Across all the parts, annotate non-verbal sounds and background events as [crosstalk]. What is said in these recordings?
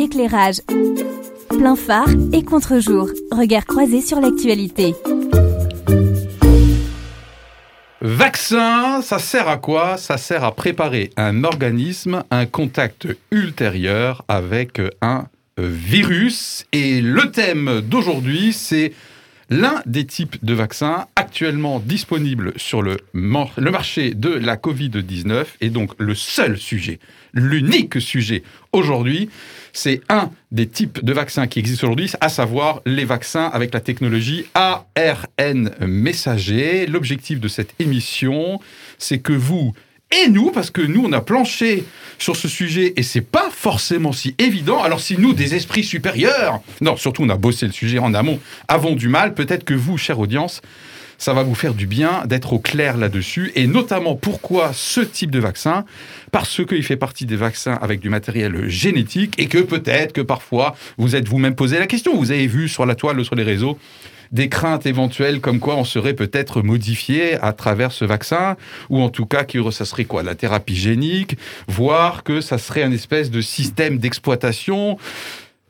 éclairage, plein phare et contre-jour. Regard croisé sur l'actualité. Vaccin, ça sert à quoi? Ça sert à préparer un organisme, un contact ultérieur avec un virus. Et le thème d'aujourd'hui, c'est l'un des types de vaccins actuellement disponibles sur le, marché de la Covid-19 et donc le seul sujet, l'unique sujet aujourd'hui, c'est un des types de vaccins qui existent aujourd'hui, à savoir les vaccins avec la technologie ARN messager. L'objectif de cette émission, c'est que vous et nous, parce que nous, on a planché sur ce sujet et c'est pas forcément si évident. Alors, si nous, des esprits supérieurs, non, surtout, on a bossé le sujet en amont, avons du mal, peut-être que vous, chère audience, ça va vous faire du bien d'être au clair là-dessus, et notamment pourquoi ce type de vaccin? Parce qu'il fait partie des vaccins avec du matériel génétique, et que peut-être que parfois vous êtes vous-même posé la question. Vous avez vu sur la toile, sur les réseaux, des craintes éventuelles comme quoi on serait peut-être modifié à travers ce vaccin, ou en tout cas que ça serait quoi La thérapie génique, voire que ça serait un espèce de système d'exploitation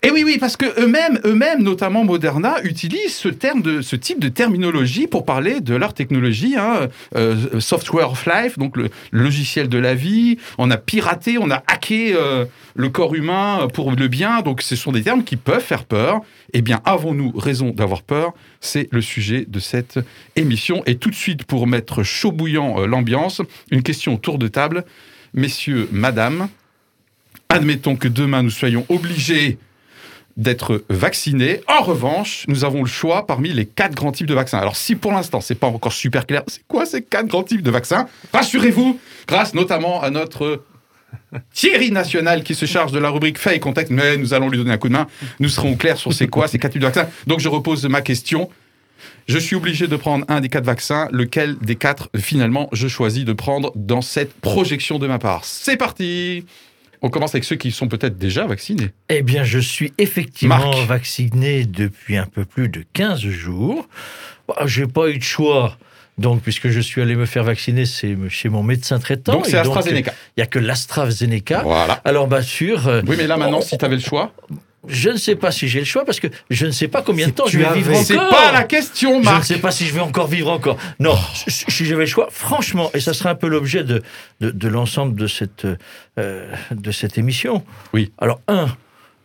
et oui, oui, parce que eux-mêmes, eux-mêmes, notamment Moderna, utilisent ce terme de ce type de terminologie pour parler de leur technologie, hein, euh, software of life, donc le, logiciel de la vie. On a piraté, on a hacké euh, le corps humain pour le bien. Donc, ce sont des termes qui peuvent faire peur. Eh bien, avons-nous raison d'avoir peur? C'est le sujet de cette émission. Et tout de suite, pour mettre chaud bouillant euh, l'ambiance, une question autour de table, messieurs, madame. Admettons que demain nous soyons obligés d'être vaccinés. En revanche, nous avons le choix parmi les quatre grands types de vaccins. Alors si pour l'instant c'est pas encore super clair, c'est quoi ces quatre grands types de vaccins? Rassurez-vous, grâce notamment à notre Thierry National qui se charge de la rubrique fait et contact, mais nous allons lui donner un coup de main. Nous serons clairs sur c'est quoi ces quatre types de vaccins. Donc je repose ma question. Je suis obligé de prendre un des quatre vaccins. Lequel des quatre, finalement, je choisis de prendre dans cette projection de ma part? C'est parti on commence avec ceux qui sont peut-être déjà vaccinés. Eh bien, je suis effectivement vacciné depuis un peu plus de 15 jours. Bah, je n'ai pas eu de choix. Donc, puisque je suis allé me faire vacciner, c'est chez mon médecin traitant. Donc, c'est AstraZeneca. Il n'y a que l'AstraZeneca. Voilà. Alors, bien sûr. Euh, oui, mais là, maintenant, si tu avais le choix je ne sais pas si j'ai le choix parce que je ne sais pas combien de temps je vais vivre encore. C'est pas la question, Marc. Je ne sais pas si je vais encore vivre encore. Non, si j'avais le choix, franchement, et ça serait un peu l'objet de, de, l'ensemble de cette, euh, de cette émission. Oui. Alors, un,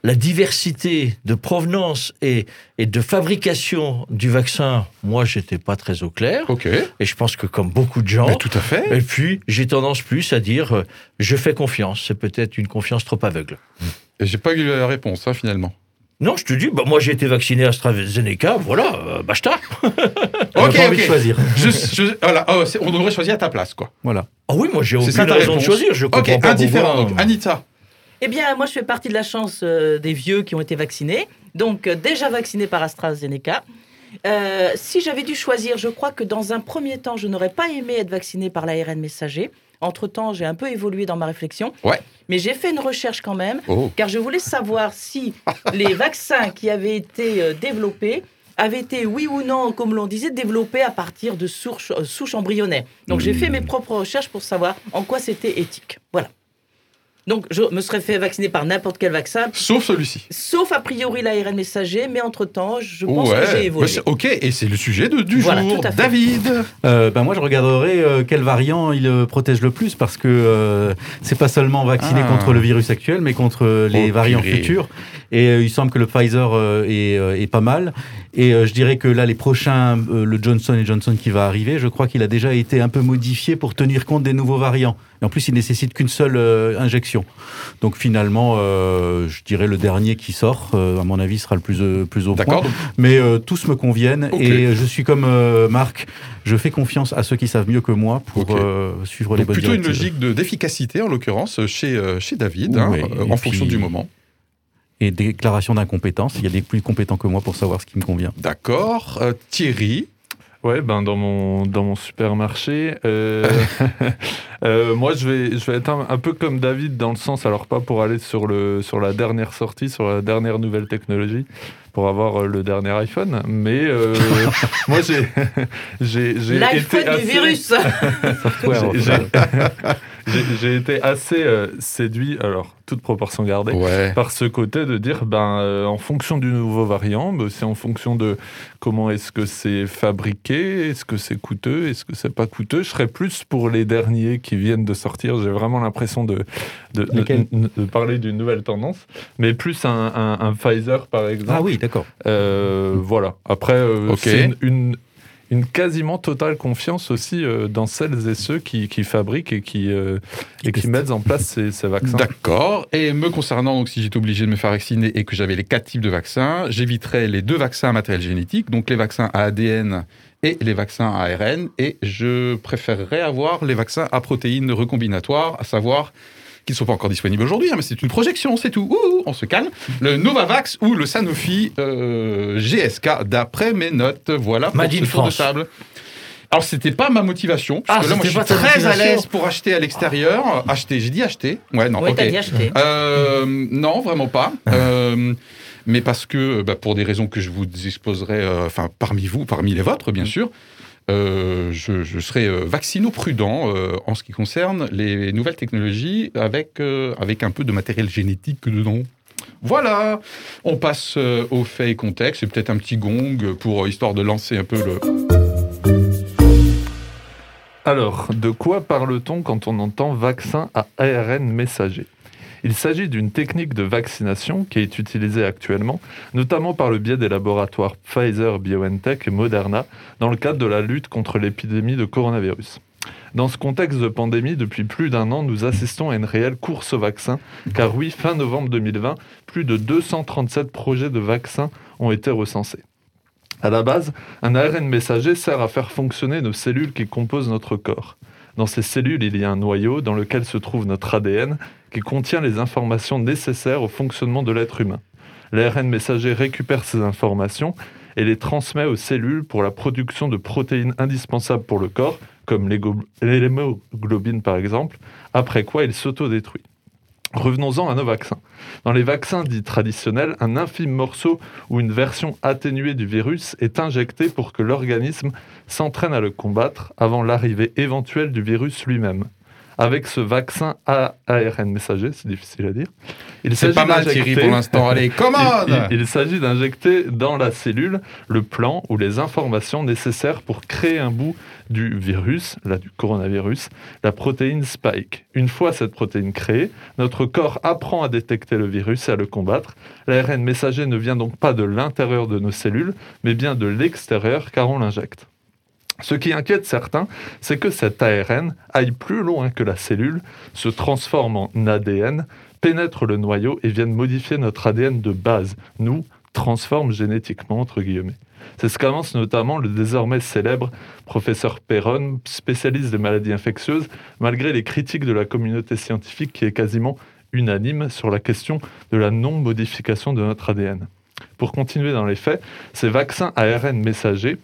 la diversité de provenance et, et de fabrication du vaccin, moi, j'étais pas très au clair. Ok. Et je pense que comme beaucoup de gens. tout à fait. Et puis, j'ai tendance plus à dire, euh, je fais confiance. C'est peut-être une confiance trop aveugle. Et j'ai pas eu la réponse, hein, finalement. Non, je te dis, bah, moi j'ai été vacciné à AstraZeneca, voilà, euh, basta. [laughs] ok, ok. choisir. [laughs] voilà, oh, on devrait choisir à ta place, quoi. Voilà. Ah oui, moi j'ai aucune raison de choisir, je comprends Ok, indifférent, donc. Anita Eh bien, moi je fais partie de la chance euh, des vieux qui ont été vaccinés, donc euh, déjà vacciné par AstraZeneca. si j'avais dû choisir, je crois que dans un premier temps, je n'aurais pas aimé être vacciné par l'ARN messager. Entre-temps, j'ai un peu évolué dans ma réflexion. Ouais. Mais j'ai fait une recherche quand même, oh. car je voulais savoir si [laughs] les vaccins qui avaient été euh, développés avaient été, oui ou non, comme l'on disait, développés à partir de souches, euh, souches embryonnaires. Donc j'ai fait mes hmm. propres recherches pour savoir en quoi c'était éthique. Voilà. Donc, je me serais fait vacciner par n'importe quel vaccin. Sauf celui-ci. Sauf a priori l'ARN messager, mais entre-temps, je pense que j'ai évolué. ok, et c'est le sujet de, du jour. David euh, ben Moi, je regarderai euh, quel variant il euh, protège le plus, parce que c'est pas seulement vacciné ah. contre le virus actuel, mais contre les variants futurs. Et il semble que le Pfizer est, est, pas mal. Et je dirais que là, les prochains, le Johnson Johnson qui va arriver, je crois qu'il a déjà été un peu modifié pour tenir compte des nouveaux variants. Et en plus, il nécessite qu'une seule injection. Donc finalement, euh, je dirais le dernier qui sort, euh, à mon avis, sera le plus, euh, plus au point. Mais tous me conviennent et je suis comme Marc, je fais confiance à ceux qui savent mieux que moi pour suivre les bonnes plutôt une logique d'efficacité, en l'occurrence, chez, chez David, hein, en fonction du moment et déclaration d'incompétence. Il y a des plus compétents que moi pour savoir ce qui me convient. D'accord. Thierry Ouais, ben dans mon dans mon supermarché, euh, [laughs] euh, moi je vais je vais être un, peu comme David dans le sens, alors pas pour aller sur le sur la dernière sortie, sur la dernière nouvelle technologie, pour avoir euh, le dernier iPhone, mais [laughs] moi j'ai [laughs] j'ai j'ai été du virus. J'ai été assez euh, séduit, alors toute proportion gardée, par ce côté de dire, ben, euh, en fonction du nouveau variant, ben, c'est en fonction de comment est-ce que c'est fabriqué, est-ce que c'est coûteux, est-ce que c'est pas coûteux. Je serais plus pour les derniers qui viennent de sortir. J'ai vraiment l'impression de, de, de, parler d'une nouvelle tendance, mais plus un, un, Pfizer par exemple. Ah oui, d'accord. Euh, voilà. Après, c'est une une quasiment totale confiance aussi euh, dans celles et ceux qui, fabriquent et qui, euh, et qui mettent en place ces, vaccins. D'accord. Et me concernant, donc, si j'étais obligé de me faire vacciner et que j'avais les quatre types de vaccins, j'éviterais les deux vaccins à matériel génétique, donc les vaccins à ADN et les vaccins à ARN, et je préférerais avoir les vaccins à protéines recombinatoires, à savoir qui ne sont pas encore disponibles aujourd'hui, hein, mais c'est une projection, c'est tout. on se calme. Le Novavax ou le Sanofi euh, GSK, d'après mes notes. Voilà pour ce tour de table. Alors, c'était pas ma motivation, parce ah, que là, moi, je suis très à l'aise pour acheter à l'extérieur. Acheter, j'ai dit acheter Ouais, non, ouais, ok. Dit acheter. Euh, non, vraiment pas. Euh, mais parce que, bah, pour des raisons que je vous exposerai, enfin, parmi vous, parmi les vôtres, bien sûr, euh, je, je, serai euh, vaccino-prudent euh, en ce qui concerne les nouvelles technologies avec, avec un peu de matériel génétique dedans. Voilà, on passe au fait et contexte, c'est peut-être un petit gong pour histoire de lancer un peu le... Alors, de quoi parle-t-on quand on entend vaccin à ARN messager? Il s'agit d'une technique de vaccination qui est utilisée actuellement, notamment par le biais des laboratoires Pfizer, BioNTech et Moderna, dans le cadre de la lutte contre l'épidémie de coronavirus. Dans ce contexte de pandémie, depuis plus d'un an, nous assistons à une réelle course au vaccin, car oui, fin novembre 2020, plus de 237 projets de vaccins ont été recensés. À la base, un ARN messager sert à faire fonctionner nos cellules qui composent notre corps. Dans ces cellules, il y a un noyau dans lequel se trouve notre ADN qui contient les informations nécessaires au fonctionnement de l'être humain. L'ARN messager récupère ces informations et les transmet aux cellules pour la production de protéines indispensables pour le corps, comme l'hémoglobine par exemple, après quoi il s'autodétruit. Revenons-en à nos vaccins. Dans les vaccins dits traditionnels, un infime morceau ou une version atténuée du virus est injecté pour que l'organisme s'entraîne à le combattre avant l'arrivée éventuelle du virus lui-même avec ce vaccin ARN messager, c'est difficile à dire. C'est pas mal Thierry pour l'instant, allez, [laughs] commande Il, il s'agit d'injecter dans la cellule le plan ou les informations nécessaires pour créer un bout du virus, là du coronavirus, la protéine Spike. Une fois cette protéine créée, notre corps apprend à détecter le virus et à le combattre. L'ARN messager ne vient donc pas de l'intérieur de nos cellules, mais bien de l'extérieur car on l'injecte. Ce qui inquiète certains, c'est que cet ARN aille plus loin que la cellule, se transforme en ADN, pénètre le noyau et vienne modifier notre ADN de base, nous transforme génétiquement, entre guillemets. C'est ce qu'avance notamment le désormais célèbre professeur Perron, spécialiste des maladies infectieuses, malgré les critiques de la communauté scientifique qui est quasiment unanime sur la question de la non-modification de notre ADN. Pour continuer dans les faits, ces vaccins ARN messagers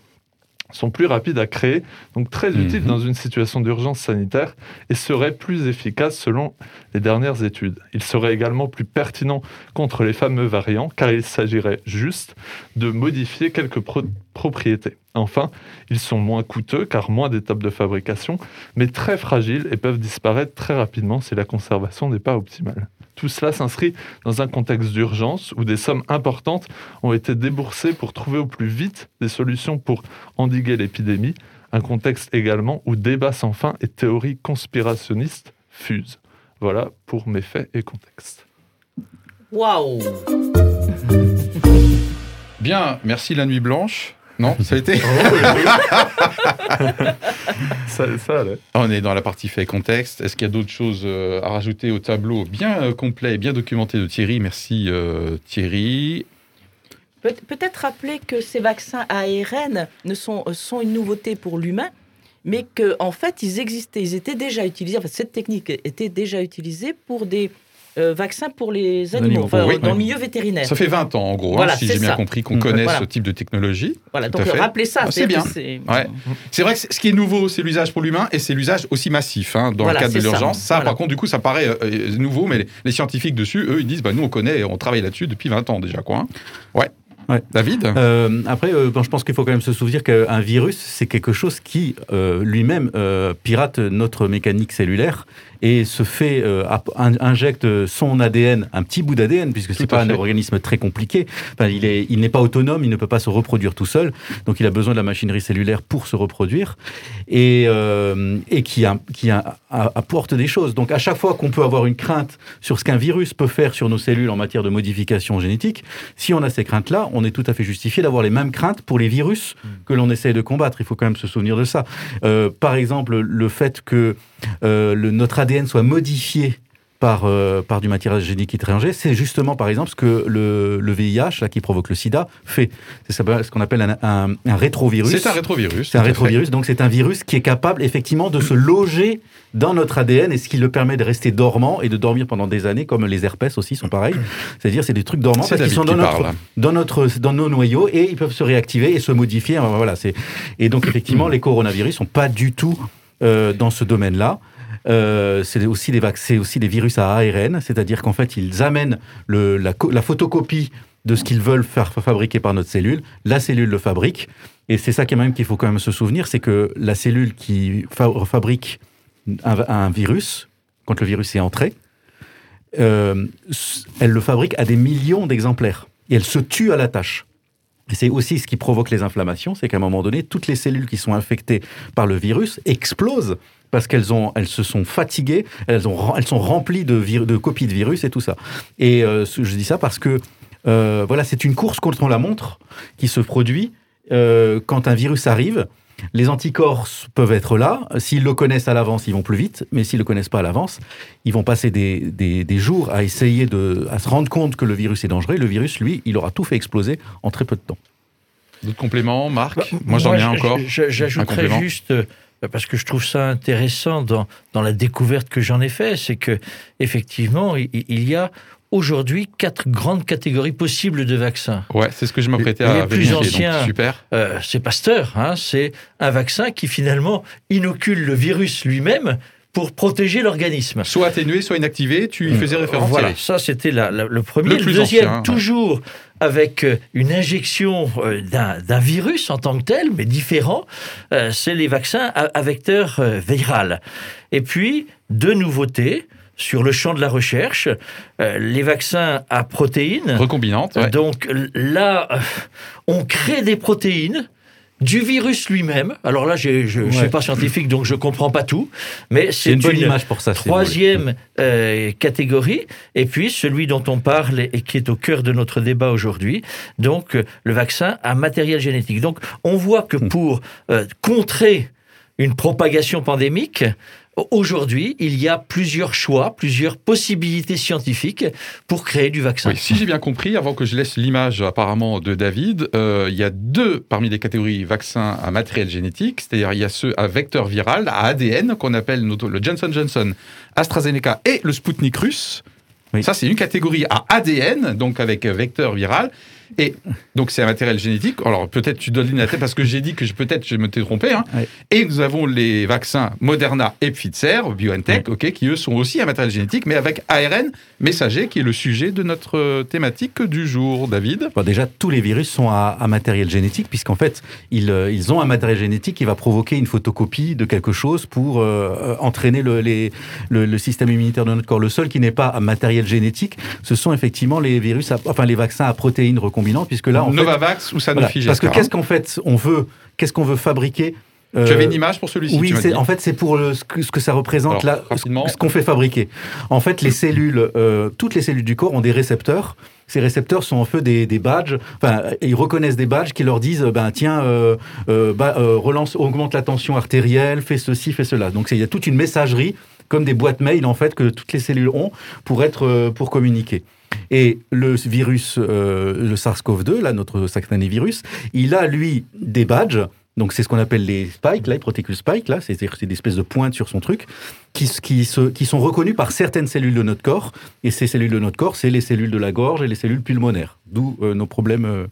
sont plus rapides à créer, donc très utiles mhm. dans une situation d'urgence sanitaire et seraient plus efficaces selon les dernières études. Ils seraient également plus pertinents contre les fameux variants car il s'agirait juste de modifier quelques propriétés. Enfin, ils sont moins coûteux car moins d'étapes de fabrication, mais très fragiles et peuvent disparaître très rapidement si la conservation n'est pas optimale. Tout cela s'inscrit dans un contexte d'urgence où des sommes importantes ont été déboursées pour trouver au plus vite des solutions pour endiguer l'épidémie, un contexte également où débat sans fin et théories conspirationnistes fusent. Voilà pour mes faits et contexte. Waouh Bien, merci la nuit blanche. Non, [laughs] ça a été [laughs] ça, ça On est dans la partie fait contexte. Est-ce qu'il y a d'autres choses euh, à rajouter au tableau bien euh, complet et bien documenté de Thierry? Merci euh, Thierry. Peut-être rappeler que ces vaccins ARN ne sont, sont une nouveauté pour l'humain, mais qu'en en fait, ils existaient, ils étaient déjà utilisés, enfin, cette technique était déjà utilisée pour des euh, vaccin pour les animaux, dans le milieu vétérinaire. Ça fait 20 ans, en gros, hein, si j'ai bien compris, qu'on connaît ce type de technologie. Voilà, donc rappelez ça. Ah, c'est bien. C'est vrai que ce qui est nouveau, c'est l'usage pour l'humain et c'est l'usage aussi massif hein, dans le cadre de l'urgence. Ça, par contre, du coup, ça paraît euh, nouveau, mais les, scientifiques dessus, eux, ils disent bah, nous, on connaît, on travaille là-dessus depuis 20 ans déjà. Quoi, hein. Ouais. David? Euh, Après, euh, je pense qu'il faut quand même se souvenir qu'un virus, c'est quelque chose qui euh, lui-même pirate notre mécanique cellulaire et se fait injecte son ADN, un petit bout d'ADN, puisque c'est pas un organisme très compliqué. Enfin, il est, il n'est pas autonome, il ne peut pas se reproduire tout seul, donc il a besoin de la machinerie cellulaire pour se reproduire et, et qui, a, qui a, apporte des choses. Donc à chaque fois qu'on peut avoir une crainte sur ce qu'un virus peut faire sur nos cellules en matière de modification génétique, si on a ces craintes-là, on est tout à fait justifié d'avoir les mêmes craintes pour les virus hmm. que l'on essaye de combattre. Il faut quand même se souvenir de ça. Euh, par exemple, le fait que euh, le, notre ADN soit modifié par, euh, par du matériel génétique étranger, c'est justement, par exemple, ce que le, le VIH, là, qui provoque le sida, fait. C'est ce qu'on appelle un, un, un, rétrovirus. C'est un rétrovirus. C'est un rétrovirus, donc c'est un virus qui est capable, effectivement, de se loger dans notre ADN et ce qui le permet de rester dormant et de dormir pendant des années, comme les herpès aussi sont pareils. C'est-à-dire, c'est des trucs dormants parce qu'ils sont dans notre, dans, notre, dans nos noyaux et ils peuvent se réactiver et se modifier. Voilà, et donc, effectivement, [clears throat] les coronavirus sont pas du tout euh, dans ce domaine-là. Euh, c'est aussi, des aussi des virus à ARN, c'est-à-dire qu'en fait, ils amènent la, photocopie de ce qu'ils veulent faire fabriquer par notre cellule. La cellule le fabrique. Et c'est ça même qu'il faut quand même se souvenir, c'est que la cellule qui fabrique un, virus, quand le virus est entré, euh, elle le fabrique à des millions d'exemplaires. Et elle se tue à la tâche. Et c'est aussi ce qui provoque les inflammations, c'est qu'à un moment donné, toutes les cellules qui sont infectées par le virus explosent parce qu'elles ont, elles se sont fatiguées, elles, ont, elles sont remplies de, de copies de virus et tout ça. Et euh, je dis ça parce que euh, voilà, c'est une course contre la montre qui se produit euh, quand un virus arrive. Les anticorps peuvent être là. S'ils le connaissent à l'avance, ils vont plus vite. Mais s'ils le connaissent pas à l'avance, ils vont passer des, des, des, jours à essayer de à se rendre compte que le virus est dangereux. Le virus, lui, il aura tout fait exploser en très peu de temps. D'autres compléments, Marc? Bah, Moi, j'en ai encore. J'ajouterais juste parce que je trouve ça intéressant dans, dans la découverte que j'en ai fait, c'est que effectivement, il, y a aujourd'hui quatre grandes catégories possibles de vaccins. Ouais, c'est ce que je m'apprêtais à vérifier. plus ancien, super. Euh, c'est Pasteur. Hein, c'est un vaccin qui finalement inocule le virus lui-même pour protéger l'organisme. Soit atténué, soit inactivé, tu y faisais référence. Voilà, ça c'était le premier. Le, deuxième, toujours avec euh, une injection euh, d'un virus en tant que tel, mais différent, euh, c'est les vaccins à, vecteur viral. Et puis, deux nouveautés sur le champ de la recherche, les vaccins à protéines. Recombinantes. Donc là, on crée des protéines du virus lui-même. Alors là, je ne suis pas scientifique, donc je comprends pas tout, mais c'est une, bonne image pour ça. Troisième euh, catégorie, et puis celui dont on parle et qui est au cœur de notre débat aujourd'hui, donc euh, le vaccin à matériel génétique. Donc on voit que hmm. pour euh, contrer une propagation pandémique, Aujourd'hui, il y a plusieurs choix, plusieurs possibilités scientifiques pour créer du vaccin. si j'ai bien compris, avant que je laisse l'image apparemment de David, euh, il y a deux parmi les catégories vaccins à matériel génétique, c'est-à-dire il y a ceux à vecteur viral, à ADN, qu'on appelle le Johnson Johnson, AstraZeneca et le Sputnik russe. Ça, c'est une catégorie à ADN, donc avec vecteur viral. Et donc, c'est un matériel génétique. Alors, peut-être tu donnes la tête parce que j'ai dit que peut-être je me t'ai trompé. Hein. Et nous avons les vaccins Moderna et Pfizer, BioNTech, ok, qui eux sont aussi un matériel génétique, mais avec ARN messager, qui est le sujet de notre euh, thématique du jour. David? Déjà, tous les virus sont à, matériel génétique, puisqu'en fait, ils, euh, ils, ont un matériel génétique qui va provoquer une photocopie de quelque chose pour euh, entraîner le, les, le, système immunitaire de notre corps. Le seul qui n'est pas à matériel génétique, ce sont effectivement les virus, enfin les vaccins à protéines puisque là, en Novavax ou Sanofi Parce que qu'est-ce qu'en fait on veut, qu'est-ce qu'on veut fabriquer euh, tu avais une image pour celui-ci Oui, en fait, c'est pour ce, que, ça représente, là, ce qu'on fait fabriquer. En fait, les cellules, euh, toutes les cellules du corps ont des récepteurs. Ces récepteurs sont en fait des, badges. Enfin, ils reconnaissent des badges qui leur disent, ben tiens, euh, bah, relance, augmente la tension artérielle, fais ceci, fais cela. Donc il y a toute une messagerie, comme des boîtes mail en fait, que toutes les cellules ont pour être, pour communiquer. Et le virus, euh, le SARS-CoV-2, là, notre virus, il a, lui, des badges. Donc, c'est ce qu'on appelle les spikes, là, les protécules spikes, là, c'est des espèces de pointes sur son truc, qui, qui, se, qui sont reconnues par certaines cellules de notre corps. Et ces cellules de notre corps, c'est les cellules de la gorge et les cellules pulmonaires. D'où euh, nos problèmes euh,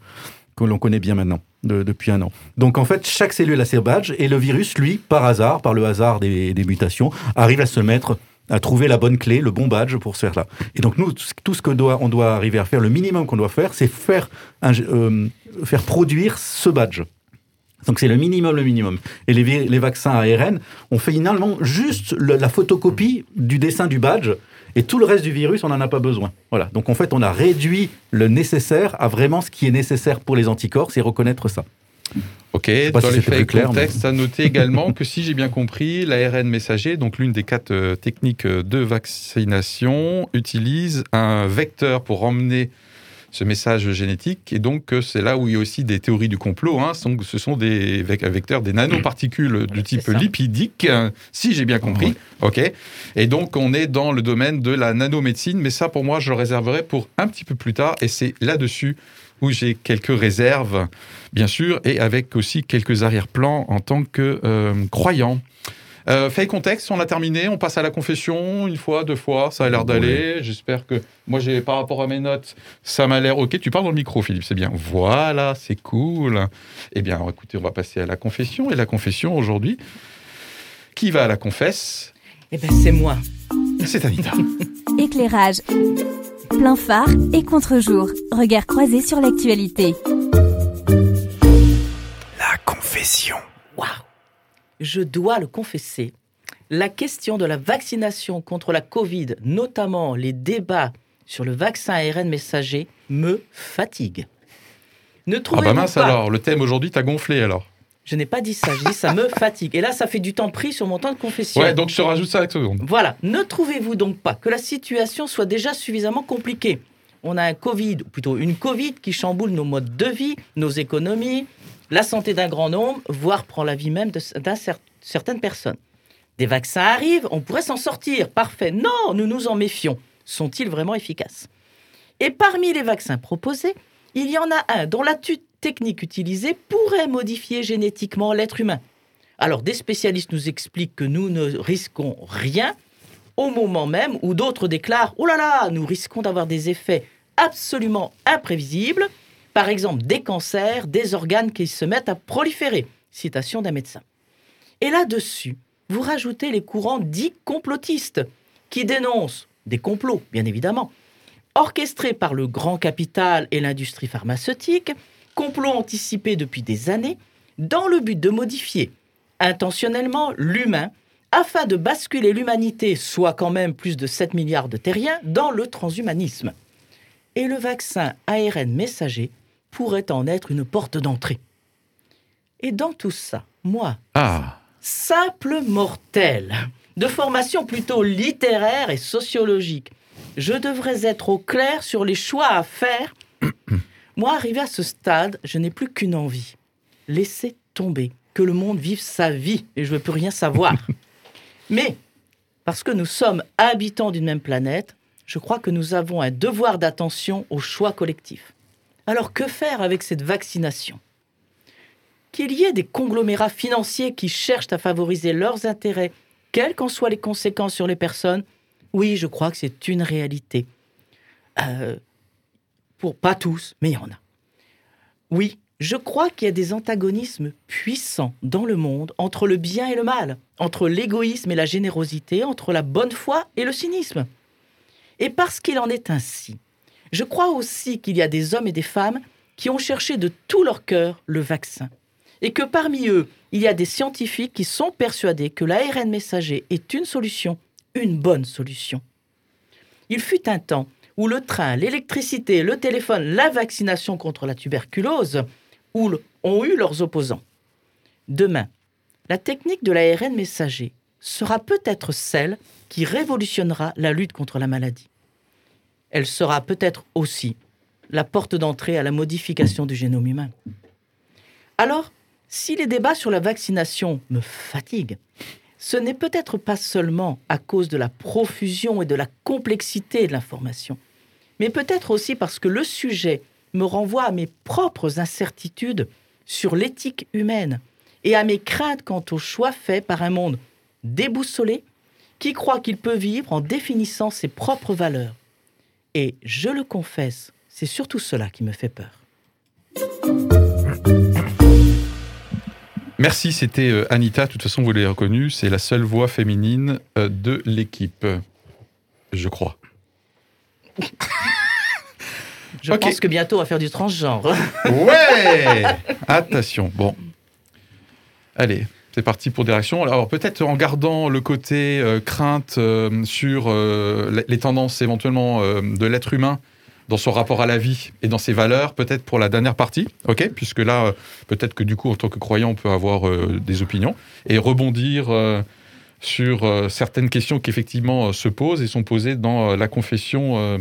que l'on connaît bien maintenant, depuis un an. Donc, en fait, chaque cellule a ses badges, et le virus, lui, par hasard, par le hasard des, des mutations, arrive à se mettre à trouver la bonne clé, le bon badge pour se faire là. Et donc nous, tout ce que doit, on doit arriver à faire, le minimum qu'on doit faire, c'est faire, euh, faire produire ce badge. Donc c'est le minimum, le minimum. Et les, les vaccins ARN, on fait finalement juste la photocopie du dessin du badge et tout le reste du virus, on n'en a pas besoin. Voilà. Donc en fait, on a réduit le nécessaire à vraiment ce qui est nécessaire pour les anticorps, c'est reconnaître ça. Ok, dans les faits et contexte, à noter également que si j'ai bien compris, l'ARN messager, donc l'une des quatre euh, techniques de vaccination, utilise un vecteur pour emmener ce message génétique. Et donc, euh, c'est là où il y a aussi des théories du complot. Hein. Ce sont des vecteurs, des nanoparticules du type lipidique, si j'ai bien compris. OK. Et donc, on est dans le domaine de la nanomédecine. Mais ça, pour moi, je le réserverai pour un petit peu plus tard. Et c'est là-dessus où j'ai quelques réserves, bien sûr, et avec aussi quelques arrière-plans en tant que euh, croyant. Euh, fait contexte, on a terminé, on passe à la confession, une fois, deux fois, ça a l'air d'aller. J'espère que, moi, j'ai par rapport à mes notes, ça m'a l'air ok. Tu parles dans le micro, Philippe, c'est bien. Voilà, c'est cool. Eh bien, écoutez, on va passer à la confession. Et la confession aujourd'hui, qui va à la confesse? Eh bien, c'est moi. C'est Anita. [laughs] Éclairage, plein phare et contre-jour. Regard croisé sur l'actualité. La confession. Waouh je dois le confesser, la question de la vaccination contre la Covid, notamment les débats sur le vaccin ARN messager, me fatigue. Ne ah bah mince alors, le thème aujourd'hui t'a gonflé alors je n'ai pas dit ça, je dis ça me fatigue. Et là, ça fait du temps pris sur mon temps de confession. Ouais, donc je rajoute ça avec seconde. Voilà. Ne trouvez-vous donc pas que la situation soit déjà suffisamment compliquée? On a un Covid, ou plutôt une Covid qui chamboule nos modes de vie, nos économies, la santé d'un grand nombre, voire prend la vie même de certaines personnes. Des vaccins arrivent, on pourrait s'en sortir. Parfait. Non, nous nous en méfions. Sont-ils vraiment efficaces? Et parmi les vaccins proposés, il y en a un dont la technique utilisée pourrait modifier génétiquement l'être humain. Alors des spécialistes nous expliquent que nous ne risquons rien au moment même où d'autres déclarent ⁇ Oh là là, nous risquons d'avoir des effets absolument imprévisibles ⁇ par exemple, des cancers, des organes qui se mettent à proliférer. Citation d'un médecin. Et là-dessus, vous rajoutez les courants dits complotistes, qui dénoncent des complots, bien évidemment, orchestrés par le grand capital et l'industrie pharmaceutique, complots anticipés depuis des années, dans le but de modifier intentionnellement l'humain afin de basculer l'humanité, soit quand même plus de 7 milliards de terriens, dans le transhumanisme. Et le vaccin ARN messager pourrait en être une porte d'entrée. Et dans tout ça, moi, ah. simple mortel, de formation plutôt littéraire et sociologique, je devrais être au clair sur les choix à faire. Moi, arrivé à ce stade, je n'ai plus qu'une envie. Laisser tomber, que le monde vive sa vie, et je ne veux plus rien savoir. [laughs] Mais, parce que nous sommes habitants d'une même planète, je crois que nous avons un devoir d'attention au choix collectif. Alors que faire avec cette vaccination? Qu'il y ait des conglomérats financiers qui cherchent à favoriser leurs intérêts, quelles qu'en soient les conséquences sur les personnes, oui, je crois que c'est une réalité. Euh, pour pas tous, mais il y en a. Oui, je crois qu'il y a des antagonismes puissants dans le monde entre le bien et le mal, entre l'égoïsme et la générosité, entre la bonne foi et le cynisme. Et parce qu'il en est ainsi, je crois aussi qu'il y a des hommes et des femmes qui ont cherché de tout leur cœur le vaccin. Et que parmi eux, il y a des scientifiques qui sont persuadés que l'ARN messager est une solution, une bonne solution. Il fut un temps où le train, l'électricité, le téléphone, la vaccination contre la tuberculose ont eu leurs opposants. Demain, la technique de l'ARN messager sera peut-être celle qui révolutionnera la lutte contre la maladie elle sera peut-être aussi la porte d'entrée à la modification du génome humain. Alors, si les débats sur la vaccination me fatiguent, ce n'est peut-être pas seulement à cause de la profusion et de la complexité de l'information, mais peut-être aussi parce que le sujet me renvoie à mes propres incertitudes sur l'éthique humaine et à mes craintes quant aux choix faits par un monde déboussolé qui croit qu'il peut vivre en définissant ses propres valeurs et je le confesse, c'est surtout cela qui me fait peur. Merci, c'était euh, Anita. De toute façon, vous l'avez reconnu, c'est la seule voix féminine euh, de l'équipe. Je crois. [laughs] Je pense que bientôt on va faire du transgenre. ouais Attention, bon. Allez, c'est parti pour des réactions. Alors peut-être en gardant le côté euh, crainte euh, sur euh, les tendances éventuellement de l'être humain dans son rapport à la vie et dans ses valeurs, peut-être pour la dernière partie, ok? Puisque là, peut-être que du coup, en tant que croyant, on peut avoir des opinions et rebondir sur certaines questions qui effectivement se posent et sont posées dans la confession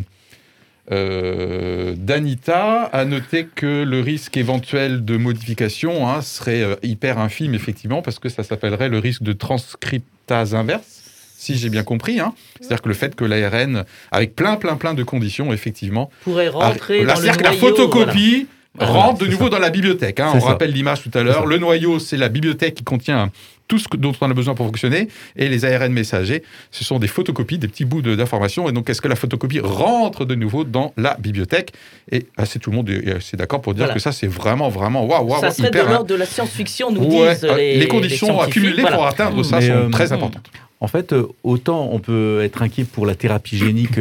euh, d'Anita a noté que le risque éventuel de modification hein, serait euh, hyper infime, effectivement, parce que ça s'appellerait le risque de transcriptase inverse, si j'ai bien compris. Hein. C'est-à-dire que le fait que l'ARN, avec plein, plein, plein de conditions, effectivement, pourrait rentrer dans le noyau, la photocopie rentre de nouveau dans la bibliothèque. Hein. On rappelle l'image tout à l'heure. Le noyau, c'est la bibliothèque qui contient tout ce dont on a besoin pour fonctionner. Et les ARN messagers, ce sont des photocopies, des petits bouts d'informations. Et donc, est-ce que la photocopie rentre de nouveau dans la bibliothèque? Et assez tout le monde est, d'accord pour dire que ça, c'est vraiment, vraiment waouh, waouh, Ça serait de l'ordre de la science-fiction, nous disent euh, les, les conditions accumulées pour atteindre ça sont euh, très importantes. En fait, euh, autant on peut être inquiet pour la thérapie génique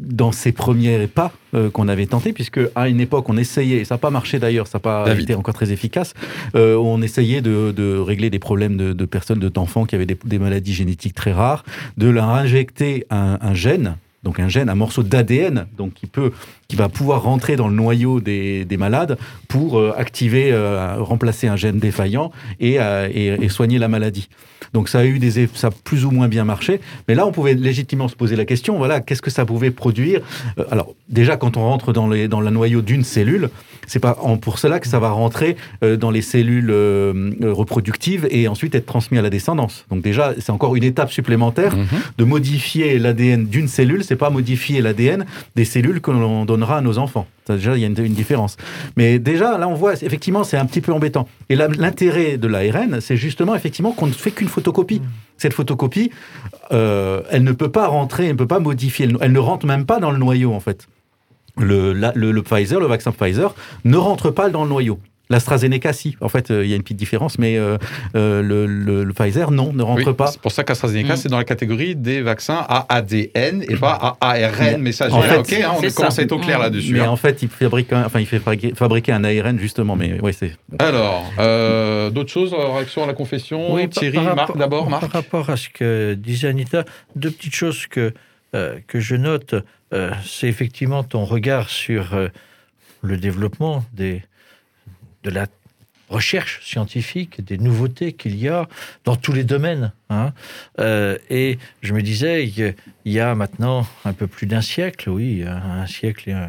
dans ces premiers pas euh, qu'on avait tentés, puisque à une époque, on essayait, et ça n'a pas marché d'ailleurs, ça n'a pas été encore très efficace, euh, on essayait de, régler des problèmes de, personnes, d'enfants qui avaient des, maladies génétiques très rares, de leur injecter un, gène, donc un gène, un morceau d'ADN, donc qui peut, qui va pouvoir rentrer dans le noyau des, malades pour euh, activer, remplacer un gène défaillant et, et, soigner la maladie. Donc ça a eu des, ça a plus ou moins bien marché. Mais là, on pouvait légitimement se poser la question, voilà, qu'est-ce que ça pouvait produire euh, Alors déjà, quand on rentre dans, les, dans le noyau d'une cellule, c'est pas pour cela que ça va rentrer euh, dans les cellules euh, reproductives et ensuite être transmis à la descendance. Donc déjà, c'est encore une étape supplémentaire mhm. de modifier l'ADN d'une cellule. C'est pas modifier l'ADN des cellules que l'on donnera à nos enfants. Déjà, il y a une, différence. Mais déjà, là, on voit, effectivement, c'est un petit peu embêtant. Et l'intérêt de l'ARN, c'est justement, effectivement, qu'on ne fait qu'une photocopie. Cette photocopie, euh, elle ne peut pas rentrer, elle ne peut pas modifier, elle ne rentre même pas dans le noyau, en fait. Le, le, Pfizer, le vaccin Pfizer, ne rentre pas dans le noyau. L'AstraZeneca, si. En fait, euh, il y a une petite différence, mais euh, euh, le, Pfizer, non, ne rentre pas. C'est pour ça qu'AstraZeneca, mm. c'est dans la catégorie des vaccins à ADN et pas à ARN messager. En fait, ok, hein, on commence à être au clair mm. là-dessus. Mais hein. en fait, il fabrique, un, enfin, il fait fabriquer un ARN justement. Mais ouais, c'est. Alors, d'autres choses, réaction à la confession. Oui, Thierry, Marc, d'abord. Par rapport à ce que disait Anita, deux petites choses que que je note, c'est effectivement ton regard sur le développement des de la recherche scientifique, des nouveautés qu'il y a dans tous les domaines. Hein. Euh, et je me disais, il y a maintenant un peu plus d'un siècle, oui, un siècle, euh,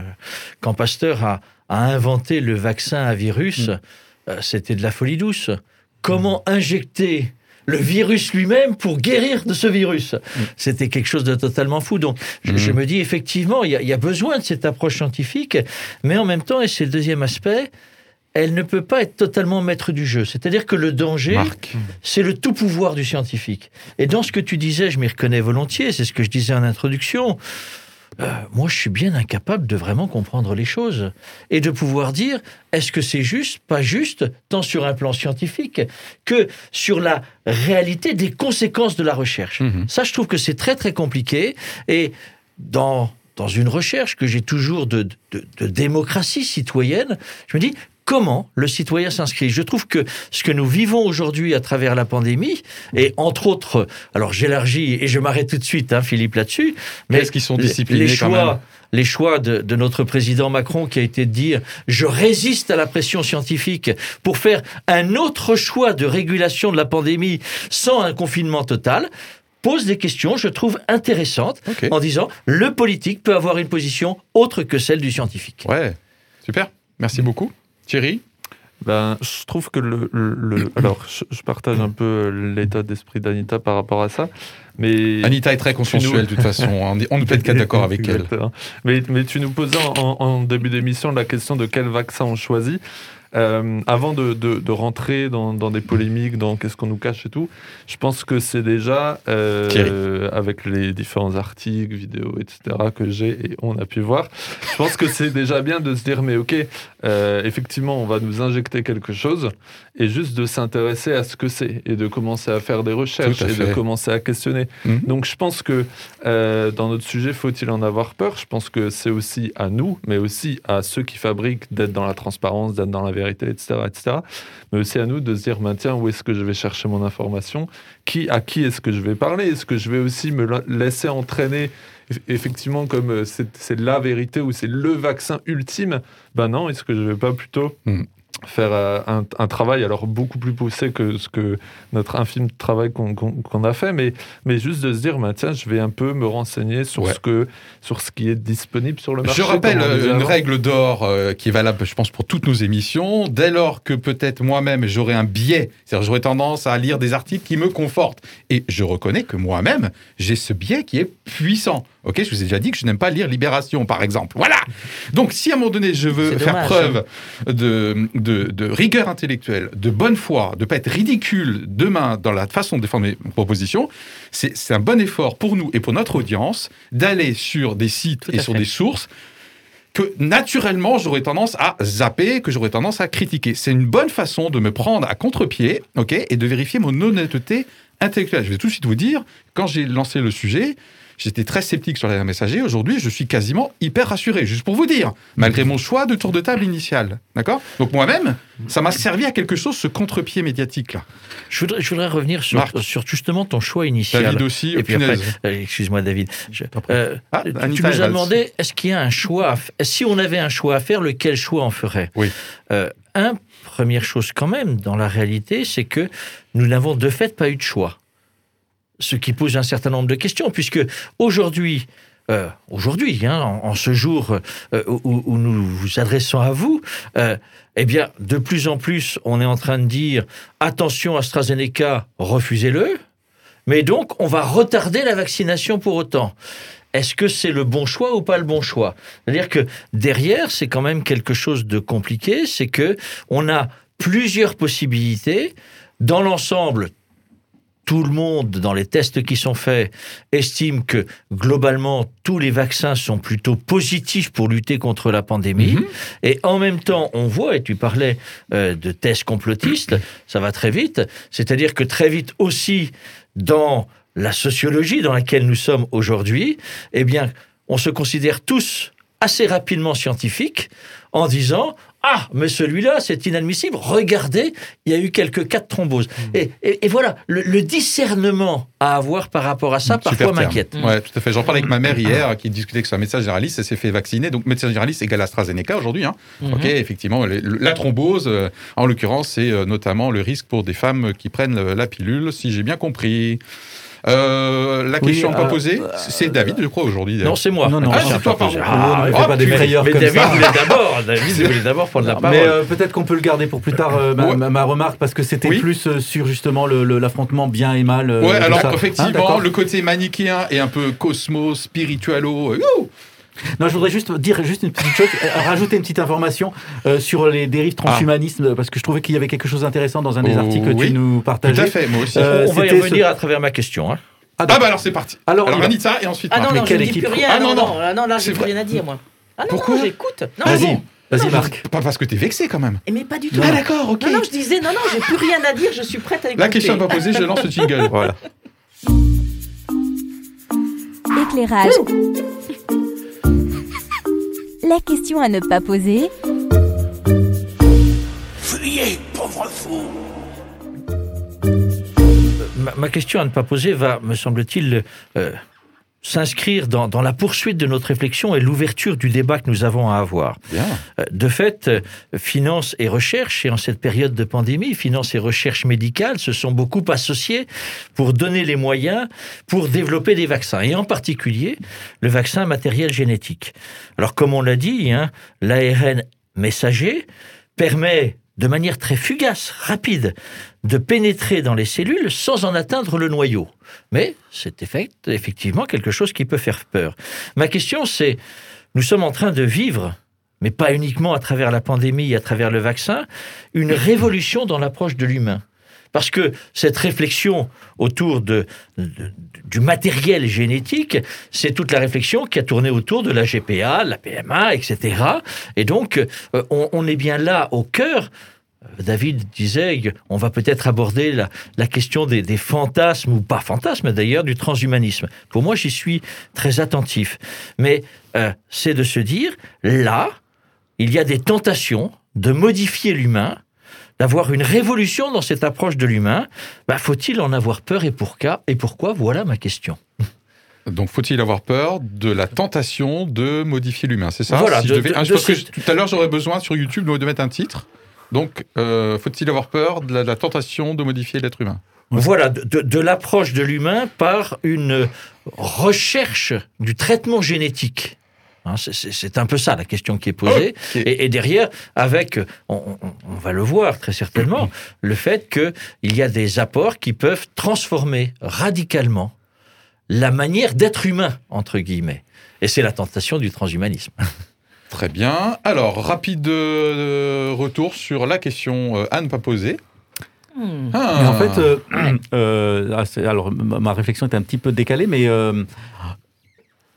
quand Pasteur a, inventé le vaccin à virus, mm. euh, c'était de la folie douce. Comment injecter le virus lui-même pour guérir de ce virus? Mm. C'était quelque chose de totalement fou. Donc, je, mm. me dis effectivement, il y, y, a besoin de cette approche scientifique, mais en même temps, et c'est le deuxième aspect, elle ne peut pas être totalement maître du jeu. C'est-à-dire que le danger, c'est le tout pouvoir du scientifique. Et dans ce que tu disais, je m'y reconnais volontiers, c'est ce que je disais en introduction. Euh, moi, je suis bien incapable de vraiment comprendre les choses et de pouvoir dire est-ce que c'est juste, pas juste, tant sur un plan scientifique que sur la réalité des conséquences de la recherche. Mhm. Ça, je trouve que c'est très très compliqué et dans dans une recherche que j'ai toujours de, de, démocratie citoyenne, je me dis comment le citoyen s'inscrit. Je trouve que ce que nous vivons aujourd'hui à travers la pandémie, et entre autres, alors j'élargis et je m'arrête tout de suite, hein, Philippe, là-dessus, mais est-ce qu'ils sont disciplinés les choix, les choix de, de, notre président Macron qui a été de dire je résiste à la pression scientifique pour faire un autre choix de régulation de la pandémie sans un confinement total pose des questions, je trouve intéressantes, en disant le politique peut avoir une position autre que celle du scientifique. Ouais, super, merci beaucoup. Thierry ben, je trouve que le, [clears throat] alors je, partage un peu l'état d'esprit d'Anita par rapport à ça, mais Anita est très consensuelle de toute façon. On ne peut être qu'à d'accord avec elle. [laughs] Mais, mais tu nous posais en, début d'émission la question de quel vaccin on choisit. Euh, avant de, de, rentrer dans, dans, des polémiques, dans qu'est-ce qu'on nous cache et tout, je pense que c'est déjà, euh, avec les différents articles, vidéos, etc., que j'ai et on a pu voir, je pense que c'est déjà bien de se dire, mais ok, euh, effectivement, on va nous injecter quelque chose, et juste de s'intéresser à ce que c'est, et de commencer à faire des recherches, et de commencer à questionner. Mhm. Donc je pense que dans notre sujet, faut-il en avoir peur? Je pense que c'est aussi à nous, mais aussi à ceux qui fabriquent d'être dans la transparence, d'être dans la vérité, etc., etc. Mais aussi à nous de se dire, ben, tiens, où est-ce que je vais chercher mon information? Qui, À qui est-ce que je vais parler? Est-ce que je vais aussi me laisser entraîner effectivement comme euh, c'est la vérité ou c'est le vaccin ultime? Ben non, est-ce que je vais pas plutôt hmm faire euh, un, travail alors beaucoup plus poussé que ce que notre infime travail qu'on a fait, mais, mais juste de se dire, bah, tiens, je vais un peu me renseigner sur, ce, que, sur ce qui est disponible sur le marché. Je rappelle une règle d'or euh, qui est valable, je pense, pour toutes nos émissions. Dès lors que peut-être moi-même j'aurai un biais, c'est-à-dire j'aurai tendance à lire des articles qui me confortent, et je reconnais que moi-même, j'ai ce biais qui est puissant. Ok, je vous ai déjà dit que je n'aime pas lire Libération, par exemple. Voilà. Donc, si à un moment donné, je veux faire preuve hein. de, de, rigueur intellectuelle, de bonne foi, de ne pas être ridicule demain dans la façon de défendre mes propositions, c'est un bon effort pour nous et pour notre audience d'aller sur des sites et sur des sources que naturellement j'aurais tendance à zapper, que j'aurais tendance à critiquer. C'est une bonne façon de me prendre à contre-pied, ok, et de vérifier mon honnêteté intellectuelle. Je vais tout de suite vous dire, quand j'ai lancé le sujet, J'étais très sceptique sur la messager. Aujourd'hui, je suis quasiment hyper rassuré, juste pour vous dire, malgré mon choix de tour de table initial. D'accord? Donc moi-même, ça m'a servi à quelque chose, ce contre-pied médiatique-là. Je voudrais, je voudrais revenir sur, sur, justement ton choix initial. David aussi, Et puis après, euh, excuse-moi David. Euh, ah, tu nous as demandé, est-ce qu'il y a un choix Si on avait un choix à faire, lequel choix on ferait? Oui. Euh, un, première chose quand même, dans la réalité, c'est que nous n'avons de fait pas eu de choix ce qui pose un certain nombre de questions, puisque aujourd'hui, euh, aujourd'hui, hein, en, ce jour euh, où, nous vous adressons à vous, euh, eh bien, de plus en plus, on est en train de dire attention AstraZeneca, refusez-le, mais donc on va retarder la vaccination pour autant. Est-ce que c'est le bon choix ou pas le bon choix? C'est-à-dire que derrière, c'est quand même quelque chose de compliqué, c'est que on a plusieurs possibilités. Dans l'ensemble, tout le monde, dans les tests qui sont faits, estime que globalement, tous les vaccins sont plutôt positifs pour lutter contre la pandémie. Mhm. Et en même temps, on voit, et tu parlais euh, de tests complotistes, ça va très vite, c'est-à-dire que très vite aussi, dans la sociologie dans laquelle nous sommes aujourd'hui, eh bien, on se considère tous assez rapidement scientifiques en disant ah, mais celui-là, c'est inadmissible. Regardez, il y a eu quelques cas de thrombose. Hmm. Et, voilà, le, discernement à avoir par rapport à ça, parfois m'inquiète. Oui, tout à fait. J'en parlais avec ma mère hier, qui discutait que c'est un médecin généraliste, elle s'est fait vacciner. Donc, médecin généraliste égale AstraZeneca aujourd'hui. Hein. Hmm. Ok, effectivement, la thrombose, euh, en l'occurrence, c'est euh, notamment le risque pour des femmes qui prennent la pilule, si j'ai bien compris. Euh, la question pas euh, posée, euh, c'est David, je crois, aujourd'hui. Non, c'est moi. Non, non, ah, c'est toi, pardon. Ah, oh, pas des meilleurs mais David voulait d'abord, [laughs] David voulait d'abord prendre la parole. Mais peut-être qu'on peut le garder pour plus tard, ma, remarque, parce que c'était plus sur justement l'affrontement bien et mal. ouais, alors effectivement, le côté manichéen et un peu cosmos, spiritualo. Non, je voudrais juste dire juste une petite chose, rajouter une petite information sur les dérives transhumanistes, ah. parce que je trouvais qu'il y avait quelque chose d'intéressant dans un des articles que tu nous partageais. Tout à fait, moi aussi. on va y revenir à travers ma question. Hein. Ah, bah alors c'est parti. Alors, alors Anita et ensuite Ah non, non, je ne dis plus rien. Ah non, non, non, non là, j'ai plus rien à dire, moi. Ah non, Pourquoi j'écoute. Vas-y. Vas-y, Marc. Pas parce que t'es vexé quand même. Mais pas du tout. Ah d'accord, ok. Non, non, je disais, non, non, j'ai plus rien à dire, je suis prête à écouter. La question n'est pas posée, je lance le jingle. voilà. Éclairage. La question à ne pas poser. Fuyez, pauvre fou ma, question à ne pas poser va, me semble-t-il, euh, s'inscrire dans, la poursuite de notre réflexion et l'ouverture du débat que nous avons à avoir. Euh, de fait, euh, finance et recherche, et en cette période de pandémie, finance et recherche médicale se sont beaucoup associés pour donner les moyens pour développer des vaccins, et en particulier le vaccin matériel génétique. Alors, comme on l'a dit, hein, l'ARN messager permet de manière très fugace, rapide, de pénétrer dans les cellules sans en atteindre le noyau. Mais c'est effectivement quelque chose qui peut faire peur. Ma question c'est, nous sommes en train de vivre mais pas uniquement à travers la pandémie à travers le vaccin, une révolution dans l'approche de l'humain. Parce que cette réflexion autour de, du matériel génétique, c'est toute la réflexion qui a tourné autour de la GPA, la PMA, etc. Et donc, euh, on, est bien là au cœur David disait, on va peut-être aborder la, question des, fantasmes, ou pas fantasmes d'ailleurs, du transhumanisme. Pour moi, j'y suis très attentif. Mais euh, c'est de se dire, là, il y a des tentations de modifier l'humain d'avoir une révolution dans cette approche de l'humain, bah, faut-il en avoir peur et pourquoi Et pourquoi? Voilà ma question. [laughs] Donc, faut-il avoir peur de la tentation de modifier l'humain? C'est ça? Voilà. tout à l'heure, j'aurais besoin sur YouTube de mettre un titre. Donc, euh, faut-il avoir peur de la, tentation de modifier l'être humain? Voilà, de l'approche de l'humain par une recherche du traitement génétique. Hein, c'est un peu ça la question qui est posée. Et, derrière, avec, on, va le voir très certainement, le fait qu'il y a des apports qui peuvent transformer radicalement la manière d'être humain, entre guillemets. Et c'est la tentation du transhumanisme. [laughs] Très bien. Alors, rapide euh, retour sur la question euh, à ne pas poser. Hmm. Ah. en fait, euh, [clears throat] ah, alors ma réflexion est un petit peu décalée, mais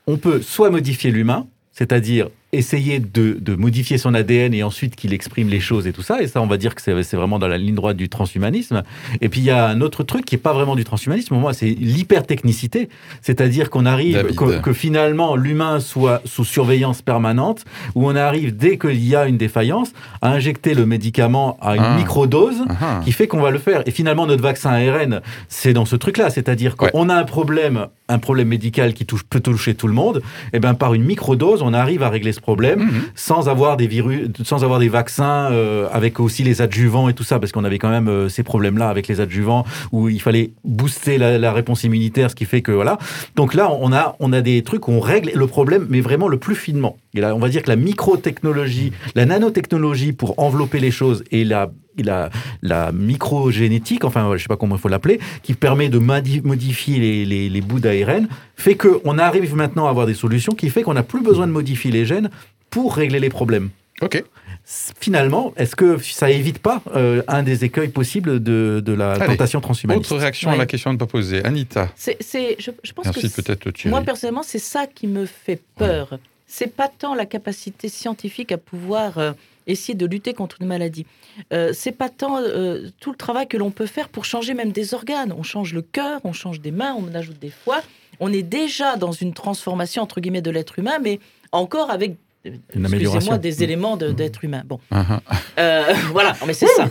on peut soit modifier l'humain, c'est-à-dire essayer de, modifier son ADN et ensuite qu'il exprime les choses et tout ça. Et ça, on va dire que c'est vraiment dans la ligne droite du transhumanisme. Et puis, il y a un autre truc qui n'est pas vraiment du transhumanisme, moi, c'est l'hypertechnicité. C'est-à-dire qu'on arrive, que, finalement, l'humain soit sous surveillance permanente, où on arrive, dès qu'il y a une défaillance, à injecter le médicament à une ah. microdose ah qui fait qu'on va le faire. Et finalement, notre vaccin ARN, c'est dans ce truc-là. C'est-à-dire qu'on a un problème, un problème médical qui touche, peut toucher tout le monde, et ben par une microdose, on arrive à régler ce problème mhm. sans avoir des virus, sans avoir des vaccins euh, avec aussi les adjuvants et tout ça, parce qu'on avait quand même euh, ces problèmes-là avec les adjuvants où il fallait booster la, réponse immunitaire, ce qui fait que voilà. Donc là, on a on a des trucs où on règle le problème, mais vraiment le plus finement. Et là, on va dire que la microtechnologie, la nanotechnologie pour envelopper les choses et la la, la microgénétique, enfin, je sais pas comment il faut l'appeler, qui permet de modifier les, les, les bouts d'ARN, fait qu'on arrive maintenant à avoir des solutions qui fait qu'on n'a plus besoin de modifier les gènes pour régler les problèmes. Ok. Finalement, est-ce que ça évite pas euh, un des écueils possibles de, de la tentation transhumaniste? Autre réaction à la question à ne pas poser. Anita. C'est, je, je, pense Merci que peut-être moi personnellement, c'est ça qui me fait peur. C'est pas tant la capacité scientifique à pouvoir euh, essayer de lutter contre une maladie. Euh, c'est pas tant euh, tout le travail que l'on peut faire pour changer même des organes. On change le cœur, on change des mains, on ajoute des foies. On est déjà dans une transformation entre guillemets de l'être humain, mais encore avec excusez-moi, des mm. éléments mm. d'être humain. Bon, uh-huh. euh, [laughs] voilà, mais c'est ça.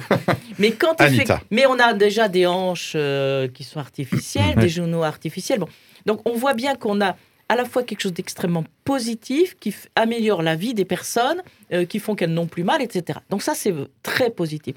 Mais quand mais on a déjà des hanches qui sont artificielles, des genoux artificiels. Bon, donc on voit bien qu'on a à la fois quelque chose d'extrêmement positif qui améliore la vie des personnes, euh, qui font qu'elles n'ont plus mal, etc. Donc ça, c'est très positif.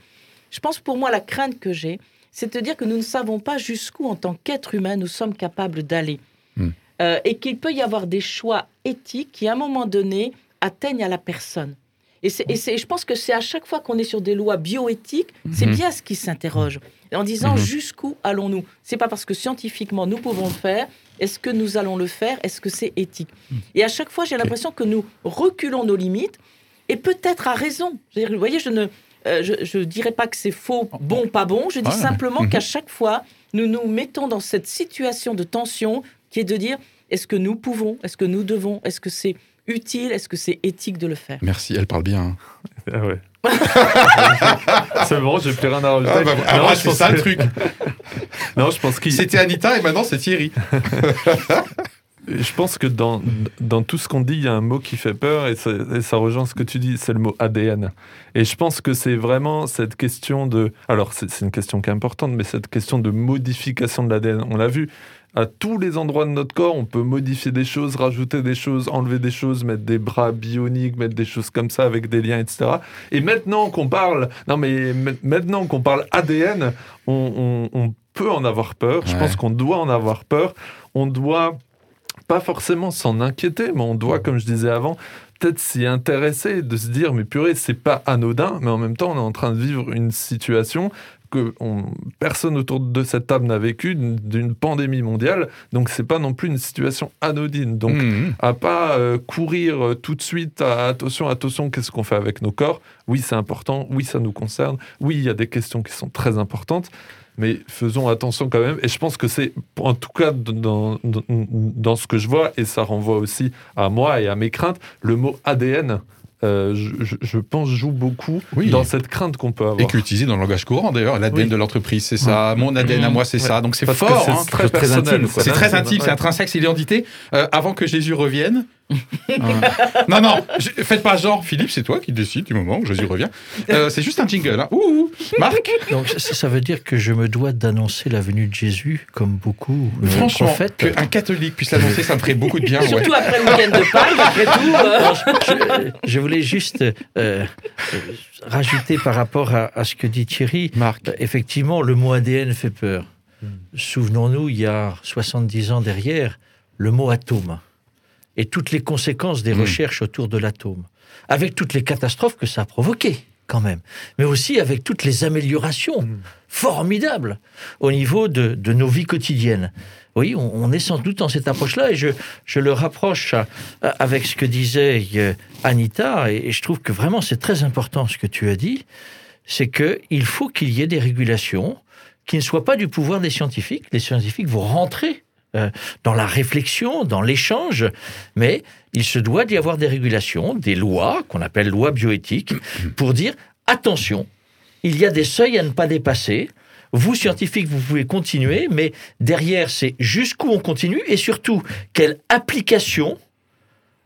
Je pense pour moi, la crainte que j'ai, c'est de dire que nous ne savons pas jusqu'où, en tant qu'être humain, nous sommes capables d'aller. Hmm. Euh, et qu'il peut y avoir des choix éthiques qui, à un moment donné, atteignent à la personne. Et, je pense que c'est à chaque fois qu'on est sur des lois bioéthiques, c'est hmm. bien ce qui s'interroge. En disant hmm. jusqu'où allons-nous? C'est pas parce que scientifiquement nous pouvons le faire est-ce que nous allons le faire? Est-ce que c'est éthique? Et à chaque fois, j'ai l'impression que nous reculons nos limites, et peut-être à raison. vous voyez, je ne euh, je, dirais pas que c'est faux, bon, pas bon. Je dis simplement mhm. qu'à chaque fois, nous nous mettons dans cette situation de tension qui est de dire est-ce que nous pouvons? Est-ce que nous devons? Est-ce que c'est utile Est-ce que c'est éthique de le faire? Merci, elle parle bien. Hein. [laughs] Ah ouais. [laughs] c'est bon, j'ai plus rien à rajouter. Ah bah, ah, c'est ça le truc. [laughs] non, je pense qu'il. C'était Anita et maintenant c'est Thierry. Je pense que dans, dans tout ce qu'on dit, il y a un mot qui fait peur et ça, et ça rejoint ce que tu dis, c'est le mot ADN. Et je pense que c'est vraiment cette question de... Alors c'est une question qui est importante, mais cette question de modification de l'ADN, on l'a vu, à tous les endroits de notre corps, on peut modifier des choses, rajouter des choses, enlever des choses, mettre des bras bioniques, mettre des choses comme ça avec des liens, etc. Et maintenant qu'on parle, non mais maintenant qu'on parle ADN, on, peut en avoir peur. Je pense qu'on doit en avoir peur. On doit pas forcément s'en inquiéter, mais on doit, comme je disais avant, peut-être s'y intéresser, de se dire, mais purée, c'est pas anodin, mais en même temps, on est en train de vivre une situation que personne autour de cette table n'a vécu d'une pandémie mondiale, donc c'est pas non plus une situation anodine. Donc mmh. à pas euh, courir tout de suite à attention, attention, qu'est-ce qu'on fait avec nos corps? Oui, c'est important, oui, ça nous concerne, oui, il y a des questions qui sont très importantes, mais faisons attention quand même. Et je pense que c'est, en tout cas, dans, dans, ce que je vois, et ça renvoie aussi à moi et à mes craintes, le mot ADN. Euh, je, pense, joue beaucoup dans cette crainte qu'on peut avoir. Et qu'utilisé dans le langage courant d'ailleurs. L'ADN de l'entreprise, c'est ça. Mon ADN à moi, c'est ça. Donc c'est fort. C'est hein. très, très, intime. C'est très intime, c'est intrinsèque, c'est l'identité. Euh, avant que Jésus revienne, non, non, faites pas genre, Philippe, c'est toi qui décide du moment où Jésus revient. Euh, c'est juste un jingle. Hein. Ouh, Marc [laughs] Donc ça, veut dire que je me dois d'annoncer la venue de Jésus, comme beaucoup. Euh, Franchement, qu'un catholique puisse l'annoncer, ça me ferait beaucoup de bien. Surtout après le week-end de Pâques, après tout. Euh. Je, voulais juste rajouter par rapport à, à, ce que dit Thierry. Marc. effectivement, le mot ADN fait peur. Hmm. Souvenons-nous, il y a 70 ans derrière, le mot atome et toutes les conséquences des mmh. recherches autour de l'atome, avec toutes les catastrophes que ça a provoquées quand même, mais aussi avec toutes les améliorations mmh. formidables au niveau de, nos vies quotidiennes. Oui, on, est sans doute dans cette approche-là, et je, je, le rapproche avec ce que disait euh, Anita, et, je trouve que vraiment c'est très important ce que tu as dit, c'est qu'il faut qu'il y ait des régulations qui ne soient pas du pouvoir des scientifiques. Les scientifiques vont rentrer euh, dans la réflexion, dans l'échange, mais il se doit d'y avoir des régulations, des lois, qu'on appelle lois bioéthiques, pour dire attention, il y a des seuils à ne pas dépasser. Vous, scientifiques, vous pouvez continuer, mais derrière, c'est jusqu'où on continue et surtout, quelle application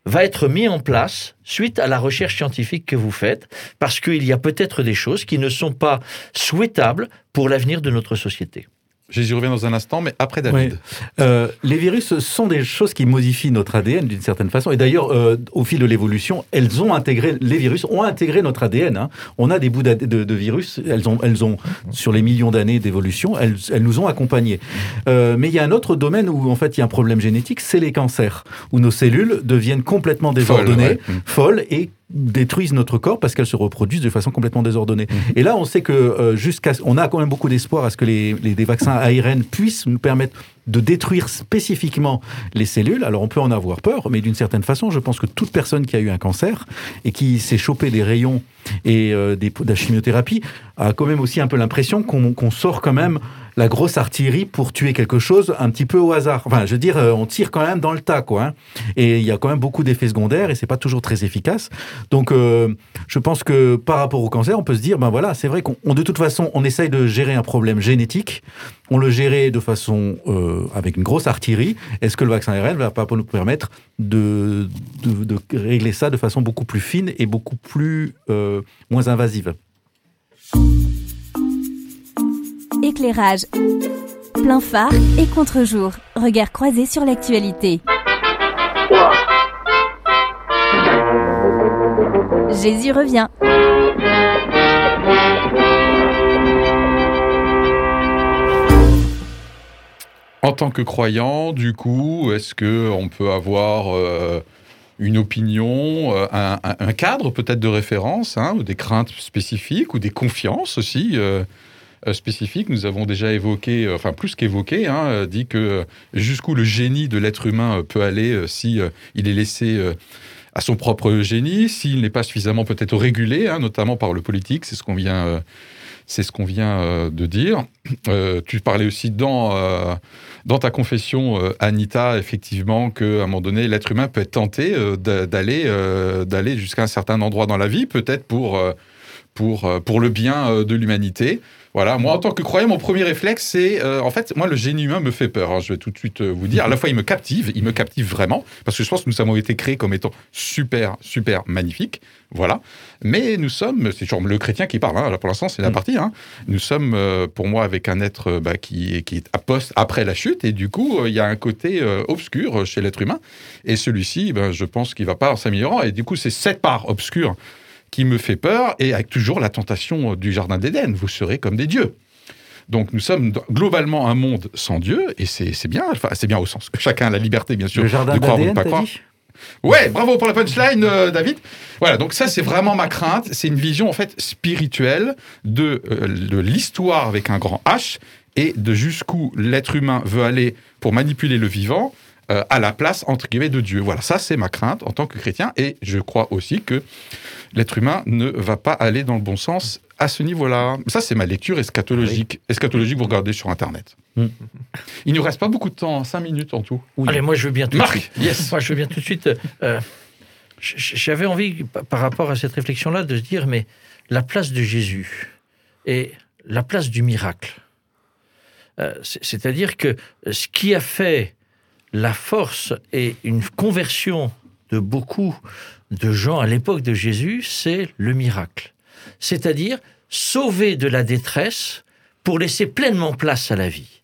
va être mise en place suite à la recherche scientifique que vous faites, parce qu'il y a peut-être des choses qui ne sont pas souhaitables pour l'avenir de notre société. J'y reviens dans un instant, mais après David. Euh, les virus sont des choses qui modifient notre ADN d'une certaine façon. Et d'ailleurs, euh, au fil de l'évolution, elles ont intégré, les virus ont intégré notre ADN. Hein. On a des bouts de, de, virus, elles ont, elles ont, sur les millions d'années d'évolution, elles, elles, nous ont accompagnés. Euh, mais il y a un autre domaine où, en fait, il y a un problème génétique, c'est les cancers, où nos cellules deviennent complètement désordonnées, folles et détruisent notre corps parce qu'elles se reproduisent de façon complètement désordonnée. Mhm. Et là, on sait que euh, jusqu'à, on a quand même beaucoup d'espoir à ce que les, les, des vaccins ARN puissent nous permettre de détruire spécifiquement les cellules. Alors on peut en avoir peur, mais d'une certaine façon, je pense que toute personne qui a eu un cancer et qui s'est chopé des rayons et euh, des, de la chimiothérapie a quand même aussi un peu l'impression qu'on sort quand même la grosse artillerie pour tuer quelque chose un petit peu au hasard. Enfin, je veux dire, euh, on tire quand même dans le tas, quoi. Hein. Et il y a quand même beaucoup d'effets secondaires et c'est pas toujours très efficace. Donc, euh, je pense que par rapport au cancer, on peut se dire, ben voilà, c'est vrai qu'on de toute façon, on essaye de gérer un problème génétique. On le gérait de façon euh, avec une grosse artillerie. Est-ce que le vaccin ARN va pas nous permettre de, régler ça de façon beaucoup plus fine et beaucoup plus moins invasive? Éclairage, plein phare et contre-jour. Regard croisé sur l'actualité. Jésus revient. En tant que croyant, du coup, est-ce que on peut avoir euh, une opinion, euh, un, cadre peut-être de référence, hein, ou des craintes spécifiques, ou des confiances aussi euh, euh, spécifique. Nous avons déjà évoqué, euh, enfin plus qu'évoqué, hein, euh, dit que jusqu'où le génie de l'être humain peut aller si il est laissé à son propre génie, s'il n'est pas suffisamment peut-être régulé, hein, notamment par le politique, c'est ce qu'on vient, c'est ce qu'on vient de dire. tu parlais aussi dans, dans ta confession, Anita, effectivement, qu'à un moment donné, l'être humain peut être tenté d'aller d'aller jusqu'à un certain endroit dans la vie, peut-être pour, pour, pour le bien de l'humanité. Voilà, moi en tant que croyant, mon premier réflexe, c'est euh, en fait, moi le génie humain me fait peur. Hein, je vais tout de suite euh, vous dire. À la fois, il me captive, il me captive vraiment, parce que je pense que nous avons été créés comme étant super, super magnifiques. Voilà. Mais nous sommes, c'est toujours le chrétien qui parle, hein, là pour l'instant c'est la mm. partie, hein. nous sommes euh, pour moi avec un être bah, qui, qui est à poste après la chute, et du coup il y a un côté obscur chez l'être humain, et celui-ci, ben, je pense qu'il va pas en s'améliorant, et du coup c'est cette part obscure qui me fait peur, et avec toujours la tentation du Jardin d'Éden, vous serez comme des dieux. Donc nous sommes globalement un monde sans Dieu, et c'est bien, enfin, c'est bien au sens que chacun a la liberté, bien sûr, de croire ou de ne pas croire. Ouais, bravo pour la punchline, euh, David. Voilà, donc ça, c'est vraiment ma crainte. C'est une vision, en fait, spirituelle de, euh, de l'histoire avec un grand H et de jusqu'où l'être humain veut aller pour manipuler le vivant euh, à la place, entre guillemets, de Dieu. Voilà, ça, c'est ma crainte en tant que chrétien. Et je crois aussi que l'être humain ne va pas aller dans le bon sens à ce niveau-là. Ça, c'est ma lecture eschatologique. Eschatologique, vous regardez sur Internet. Hmm. Il ne nous reste pas beaucoup de temps, 5 minutes en tout. Allez, moi, je veux bien tout de suite. Yes. Moi, je veux bien tout de suite. Euh, j'avais envie, par rapport à cette réflexion-là, de se dire, mais la place de Jésus et la place du miracle. Euh, c'est-à-dire que ce qui a fait la force et une conversion de beaucoup de gens à l'époque de Jésus, c'est le miracle c'est-à-dire sauver de la détresse pour laisser pleinement place à la vie.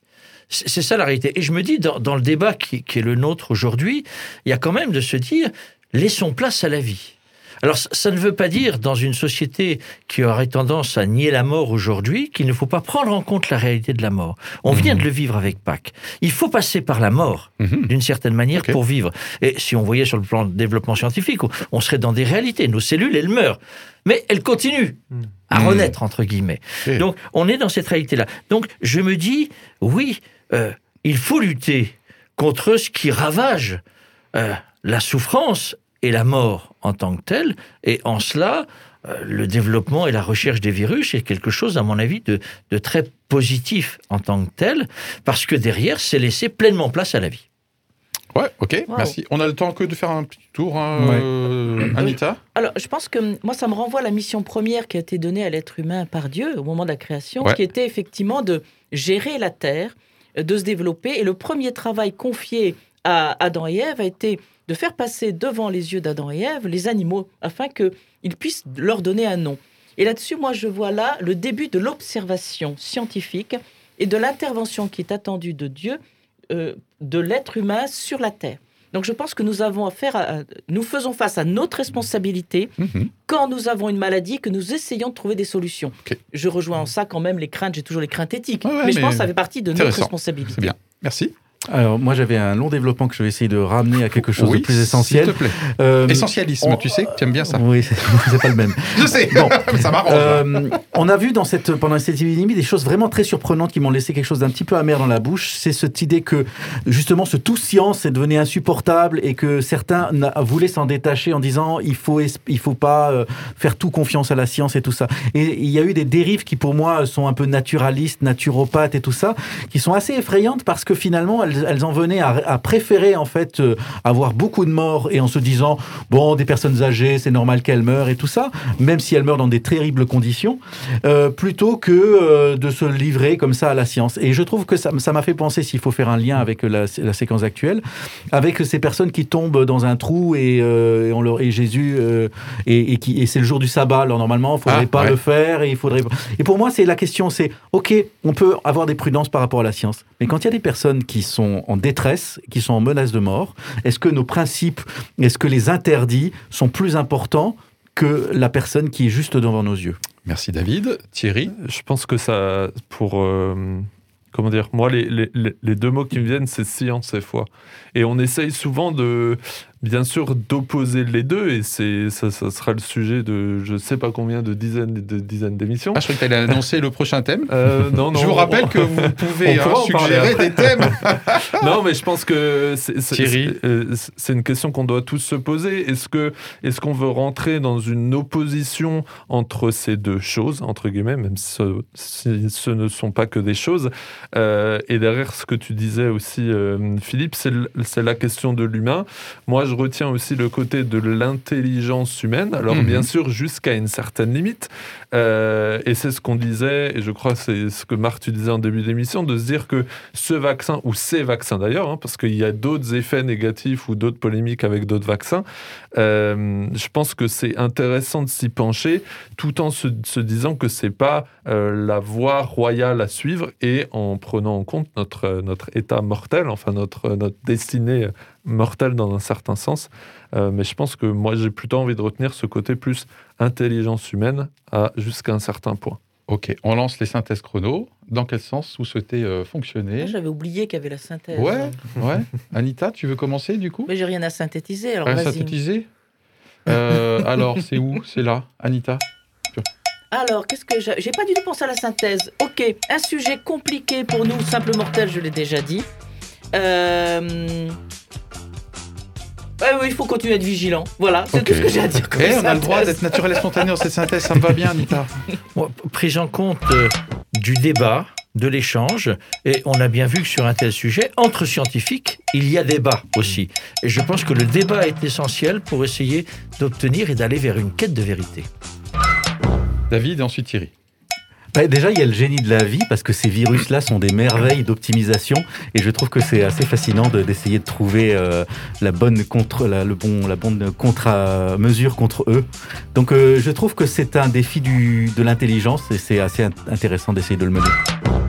C'est ça la réalité. Et je me dis, dans, le débat qui, est le nôtre aujourd'hui, il y a quand même de se dire, laissons place à la vie. Alors, ça ne veut pas dire, dans une société qui aurait tendance à nier la mort aujourd'hui, qu'il ne faut pas prendre en compte la réalité de la mort. On vient mhm. de le vivre avec Pâques. Il faut passer par la mort, mhm. d'une certaine manière, pour vivre. Et si on voyait sur le plan de développement scientifique, on serait dans des réalités. Nos cellules, elles meurent. Mais elles continuent mhm. à renaître, entre guillemets. Donc, on est dans cette réalité-là. Donc, je me dis, oui, euh, il faut lutter contre ce qui ravage euh, la souffrance et la mort en tant que telle. Et en cela, euh, le développement et la recherche des virus est quelque chose, à mon avis, de, très positif en tant que tel, parce que derrière, c'est laisser pleinement place à la vie. Ouais, ok, merci. On a le temps que de faire un petit tour, hein, euh, Anita? Alors, je pense que moi, ça me renvoie à la mission première qui a été donnée à l'être humain par Dieu au moment de la création, qui était effectivement de gérer la terre, de se développer. Et le premier travail confié à Adam et Ève a été de faire passer devant les yeux d'Adam et Ève les animaux afin qu'ils puissent leur donner un nom. Et là-dessus, moi, je vois là le début de l'observation scientifique et de l'intervention qui est attendue de Dieu, euh, de l'être humain sur la Terre. Donc je pense que nous avons affaire à, nous faisons face à notre responsabilité mhm. quand nous avons une maladie, que nous essayons de trouver des solutions. Je rejoins en ça quand même les craintes, j'ai toujours les craintes éthiques, mais, je pense que ça fait partie de notre responsabilité. C'est bien. Merci. Alors moi j'avais un long développement que je vais essayer de ramener à quelque chose de plus essentiel. S'il te plaît. Euh, Essentialisme, tu sais, tu aimes bien ça. Oui, [laughs] c'est pas le même. [laughs] je sais, bon. [laughs] ça m'arrange. Euh, on a vu dans cette, pendant cette épidémie des choses vraiment très surprenantes qui m'ont laissé quelque chose d'un petit peu amer dans la bouche. C'est cette idée que justement ce tout science est devenu insupportable et que certains voulaient s'en détacher en disant il faut il faut pas euh, faire tout confiance à la science et tout ça. Et il y a eu des dérives qui pour moi sont un peu naturalistes, naturopathes et tout ça, qui sont assez effrayantes parce que finalement elles elles, en venaient à, préférer en fait euh, avoir beaucoup de morts et en se disant bon des personnes âgées c'est normal qu'elles meurent et tout ça, même si elles meurent dans des terribles conditions, euh, plutôt que euh, de se livrer comme ça à la science. Et je trouve que ça m'a fait penser s'il faut faire un lien avec la, séquence actuelle, avec ces personnes qui tombent dans un trou et, on leur, et Jésus et, qui et c'est le jour du sabbat. Alors normalement il faudrait ah, pas le faire et il faudrait. Et pour moi c'est la question c'est ok on peut avoir des prudences par rapport à la science, mais quand il y a des personnes qui sont en détresse, qui sont en menace de mort Est-ce que nos principes, est-ce que les interdits sont plus importants que la personne qui est juste devant nos yeux? Merci David. Thierry? Je pense que ça, pour... Euh, comment dire Moi, les, les, deux mots qui me viennent, c'est science et foi. Et on essaye souvent de bien sûr d'opposer les deux et c'est ça, sera le sujet de je sais pas combien de dizaines de dizaines d'émissions. Ah, je croyais que tu allais annoncer le prochain thème. Euh, non, non. Je vous rappelle que vous [laughs] pouvez hein, suggérer des thèmes. [laughs] non, mais je pense que euh, c'est une question qu'on doit tous se poser. Est-ce que est-ce qu'on veut rentrer dans une opposition entre ces deux choses entre guillemets, même si ce, ne sont pas que des choses. Euh, et derrière ce que tu disais aussi, Philippe, c'est la question de l'humain. Moi, je retiens aussi le côté de l'intelligence humaine. Alors, mhm. bien sûr, jusqu'à une certaine limite. Euh, et c'est ce qu'on disait, et je crois que c'est ce que Marc, tu disais en début d'émission, de se dire que ce vaccin, ou ces vaccins d'ailleurs, hein, parce qu'il y a d'autres effets négatifs ou d'autres polémiques avec d'autres vaccins, euh, je pense que c'est intéressant de s'y pencher tout en se, disant que c'est pas euh, la voie royale à suivre et en prenant en compte notre, notre état mortel, enfin notre, notre destinée mortelle dans un certain sens. Euh, mais je pense que moi, j'ai plutôt envie de retenir ce côté plus intelligence humaine à jusqu'à un certain point. Ok, on lance les synthèses chrono. Dans quel sens vous souhaitez euh, fonctionner? Ah, J'avais oublié qu'il y avait la synthèse. Ouais, ouais. Anita, tu veux commencer du coup? Mais j'ai rien à synthétiser. Alors rien à synthétiser? Euh, Alors, c'est où? C'est là, Anita? Alors, qu'est-ce que j'ai pas du tout pensé à la synthèse. Ok, un sujet compliqué pour nous, simple mortel, je l'ai déjà dit. Euh, oui, il faut continuer à être vigilant. Voilà, c'est tout ce que j'ai à dire. Eh, on a le droit d'être naturel et spontané dans cette synthèse, ça me va bien, Anita. prise en compte euh, du débat, de l'échange, et on a bien vu que sur un tel sujet, entre scientifiques, il y a débat aussi. Et je pense que le débat est essentiel pour essayer d'obtenir et d'aller vers une quête de vérité. David et ensuite Thierry. Bah, déjà, il y a le génie de la vie parce que ces virus-là sont des merveilles d'optimisation et je trouve que c'est assez fascinant d'essayer de, trouver euh, la bonne contre, le bon, la bonne contre-mesure contre eux. Donc, euh, je trouve que c'est un défi de l'intelligence et c'est assez intéressant d'essayer de le mener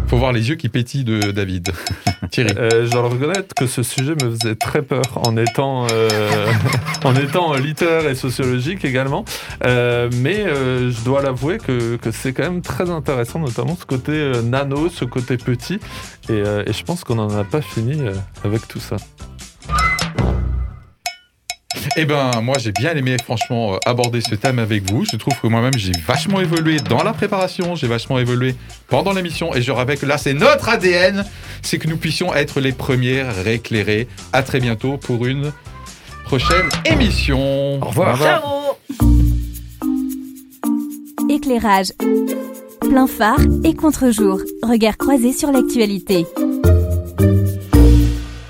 faut voir les yeux qui pétillent de David. [laughs] Thierry. Euh, je dois reconnaître que ce sujet me faisait très peur en étant, euh, [laughs] en étant littéraire et sociologique également. Euh, mais euh, je dois l'avouer que, que c'est quand même très intéressant, notamment ce côté nano, ce côté petit. Et, et je pense qu'on n'en a pas fini avec tout ça. Eh ben, moi, j'ai bien aimé, franchement, euh, aborder ce thème avec vous. Je trouve que moi-même, j'ai vachement évolué dans la préparation, j'ai vachement évolué pendant l'émission, et je rêvais que là, c'est notre ADN, c'est que nous puissions être les premiers éclairés. À très bientôt pour une prochaine émission. Au revoir. Ciao. Éclairage. Plein phare et contre-jour. Regard croisé sur l'actualité.